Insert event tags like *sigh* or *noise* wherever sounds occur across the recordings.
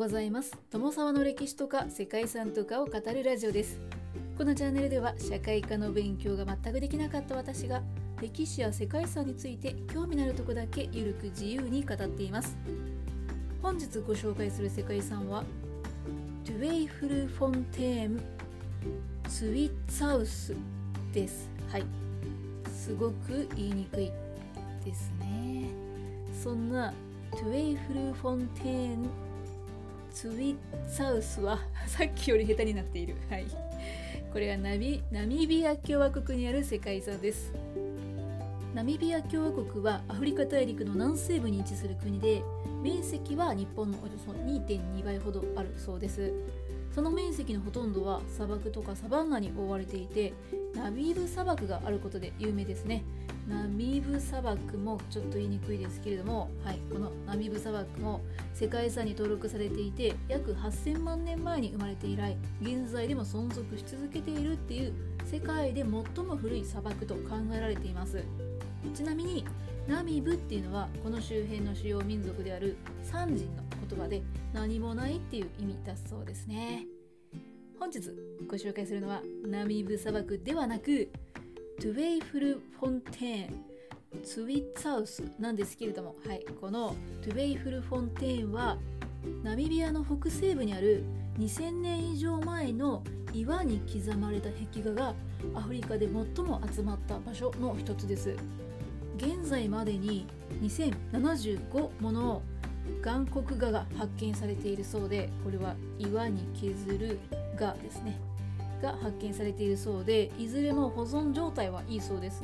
ございます。友沢の歴史とか世界遺産とかを語るラジオです。このチャンネルでは社会科の勉強が全くできなかった私が歴史や世界遺産について興味のあるとこだけゆるく自由に語っています。本日ご紹介する世界遺産はトゥエイフルフォンテーンツイッツァウスです。はい。すごく言いにくいですね。そんなトゥエイフルフォンテーンツイッツァウスはさっきより下手になっている。はい。これはナビナミビア共和国にある世界遺産です。ナミビア共和国はアフリカ大陸の南西部に位置する国で面積は日本のおよそ2.2倍ほどあるそうです。その面積のほとんどは砂漠とかサバンナに覆われていてナミーブ砂漠があることで有名ですね。ナミブ砂漠もちょっと言いにくいですけれども、はい、このナミブ砂漠も世界遺産に登録されていて約8000万年前に生まれて以来現在でも存続し続けているっていう世界で最も古い砂漠と考えられています。ちなみにナミブっていうのはこの周辺の主要民族であるサンジンの言葉で何もないっていう意味だそうですね。本日ご紹介するのはナミブ砂漠ではなくトゥェイフル・フォンテーンツイッツァウスなんですけれども、はい、このトゥェイフル・フォンテーンはナミビアの北西部にある2000年以上前の岩に刻まれた壁画がアフリカで最も集まった場所の一つです。現在までに2075もの岩刻画が発見されているそうでこれは岩に削る画ですね。が発見されているそうでいずれも保存状態はいいそうです。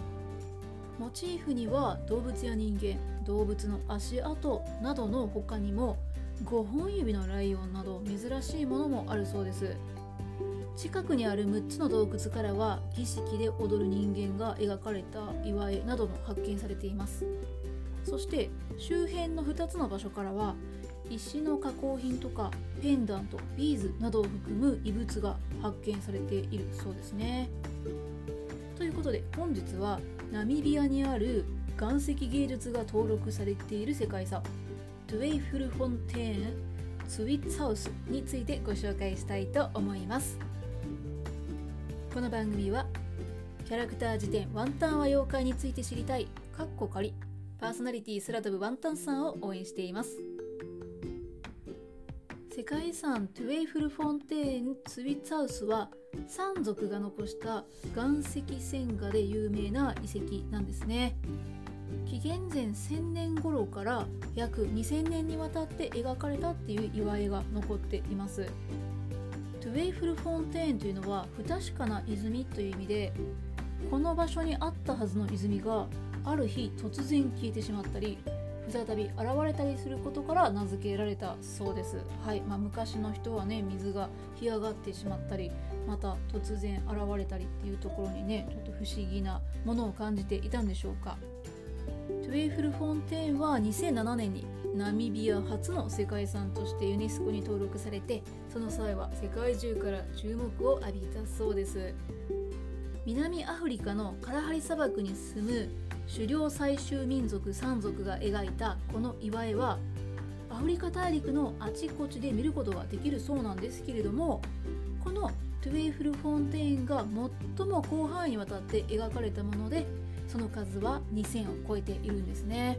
モチーフには動物や人間動物の足跡などの他にも5本指のライオンなど珍しいものもあるそうです。近くにある6つの洞窟からは儀式で踊る人間が描かれた岩絵なども発見されています。そして周辺の2つの場所からは石の加工品とかペンダントビーズなどを含む遺物が発見されているそうですね。ということで本日はナミビアにある岩石芸術が登録されている世界遺産トゥエイフルフォンテーンツイッツハウスについてご紹介したいと思いますこの番組はキャラクター辞典ワンタンは妖怪について知りたいカッコ仮パーソナリティ空飛ぶワンタンさんを応援しています世界遺産トゥエイフルフォンテーンツイッツハウスはサン族が残した岩石線画で有名な遺跡なんですね。紀元前1000年頃から約2000年にわたって描かれたっていう岩絵が残っています。トゥエイフルフォンテーンというのは不確かな泉という意味でこの場所にあったはずの泉がある日突然消えてしまったり再び現れたりすることから名付けられたそうです。はいまあ、昔の人はね水が干上がってしまったりまた突然現れたりっていうところにねちょっと不思議なものを感じていたんでしょうか。トゥエイフルフォンテーンは2007年にナミビア初の世界遺産としてユネスコに登録されてその際は世界中から注目を浴びたそうです南アフリカのカラハリ砂漠に住む狩猟採集民族サン族が描いたこの岩絵はアフリカ大陸のあちこちで見ることができるそうなんですけれどもこのトゥエイフルフォンテーンが最も広範囲にわたって描かれたものでその数は2000を超えているんですね。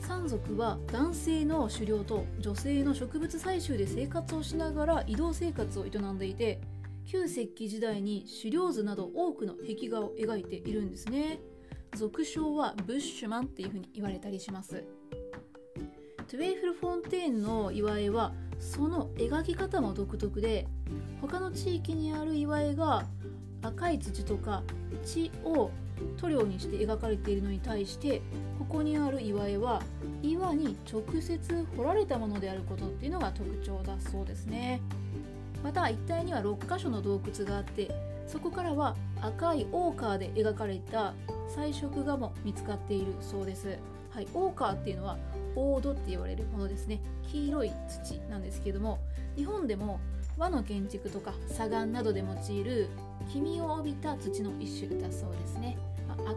サン族は男性の狩猟と女性の植物採集で生活をしながら移動生活を営んでいて旧石器時代に狩猟図など多くの壁画を描いているんですね。俗称はブッシュマンっていうふうに言われたりします。トゥエイフルフォンテーンの岩絵はその描き方も独特で他の地域にある岩絵が赤い土とか血を塗料にして描かれているのに対してここにある岩絵は岩に直接彫られたものであることっていうのが特徴だそうですね。また一帯には6箇所の洞窟があってそこからは赤いオーカーで描かれた彩色画も見つかっているそうです。はい、オーカーっていうのはオードって言われるものですね。黄色い土なんですけども、日本でも和の建築とか砂岩などで用いる黄身を帯びた土の一種だそうですね。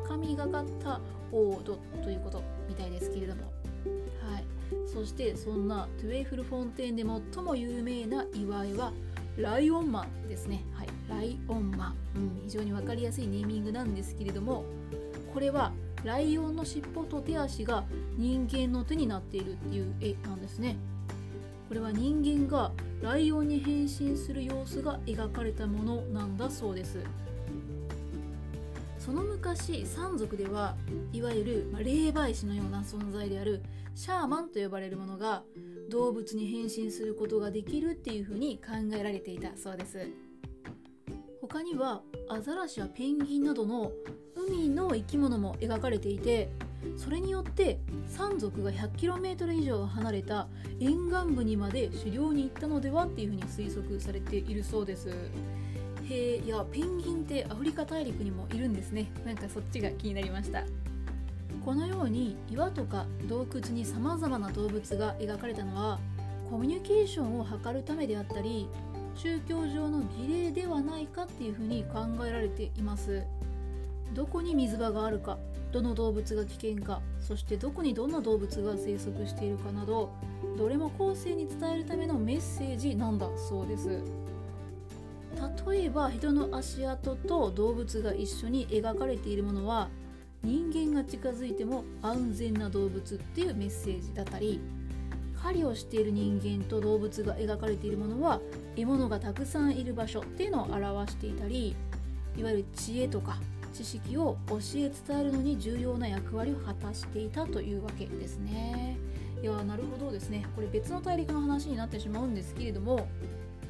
赤みがかったオードということみたいですけれども。はいそしてそんなトゥエフルフォンテーンで最も有名な岩絵はライオンマンですね。はい。ライオンマン、うん、非常に分かりやすいネーミングなんですけれどもこれはライオンの尻尾と手足が人間の手になっているっていう絵なんですね。これは人間がライオンに変身する様子が描かれたものなんだそうです。その昔サン族ではいわゆる霊媒師のような存在であるシャーマンと呼ばれるものが動物に変身することができるっていうふうに考えられていたそうです。他にはアザラシやペンギンなどの海の生き物も描かれていてそれによって山族が 100km 以上離れた沿岸部にまで狩猟に行ったのではっていうふうに推測されているそうです。へえいやペンギンってアフリカ大陸にもいるんですね。なんかそっちが気になりました。このように岩とか洞窟にさまざまな動物が描かれたのはコミュニケーションを図るためであったり宗教上の儀礼ではないかっていうふうに考えられています。どこに水場があるかどの動物が危険かそしてどこにどんな動物が生息しているかなどどれも後世に伝えるためのメッセージなんだそうです。例えば人の足跡と動物が一緒に描かれているものは人間が近づいても安全な動物っていうメッセージだったり狩りをしている人間と動物が描かれているものは獲物がたくさんいる場所っていうのを表していたりいわゆる知恵とか知識を教え伝えるのに重要な役割を果たしていたというわけですね。いやなるほどですねこれ別の大陸の話になってしまうんですけれども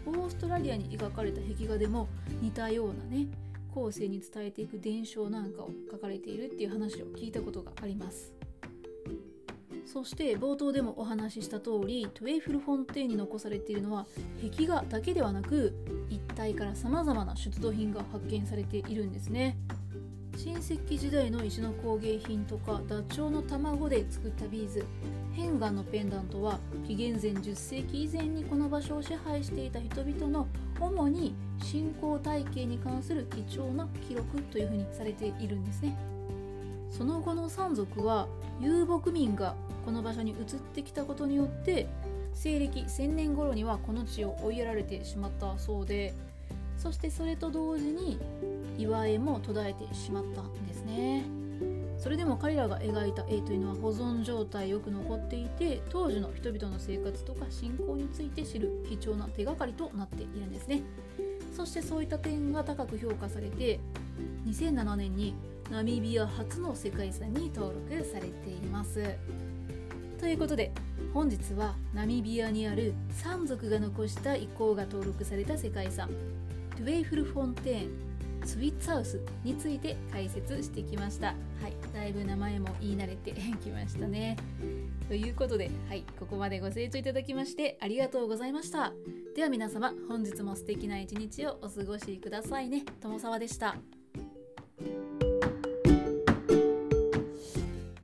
オーストラリアに描かれた壁画でも似たようなね後世に伝えていく伝承なんかを書かれているっていう話を聞いたことがあります。そして冒頭でもお話しした通りトゥエイフルフォンテーンに残されているのは壁画だけではなく一帯からさまざまな出土品が発見されているんですね。新石器時代の石の工芸品とかダチョウの卵で作ったビーズ。ヘンガンのペンダントは紀元前10世紀以前にこの場所を支配していた人々の主に信仰体系に関する貴重な記録というふうにされているんですね。その後の山族は遊牧民がこの場所に移ってきたことによって西暦1000年頃にはこの地を追いやられてしまったそうでそしてそれと同時に岩絵も途絶えてしまったんですね。それでも彼らが描いた絵というのは保存状態よく残っていて当時の人々の生活とか信仰について知る貴重な手がかりとなっているんですね。そしてそういった点が高く評価されて2007年にナミビア初の世界遺産に登録されています。ということで本日はナミビアにあるサン族が残した遺構が登録された世界遺産トゥエイフルフォンテーンツウィツァウスについて解説してきました。はいだいぶ名前も言い慣れて *laughs* きましたね。ということではいここまでご清聴いただきましてありがとうございました。では皆様本日も素敵な一日をお過ごしくださいね。友沢でした。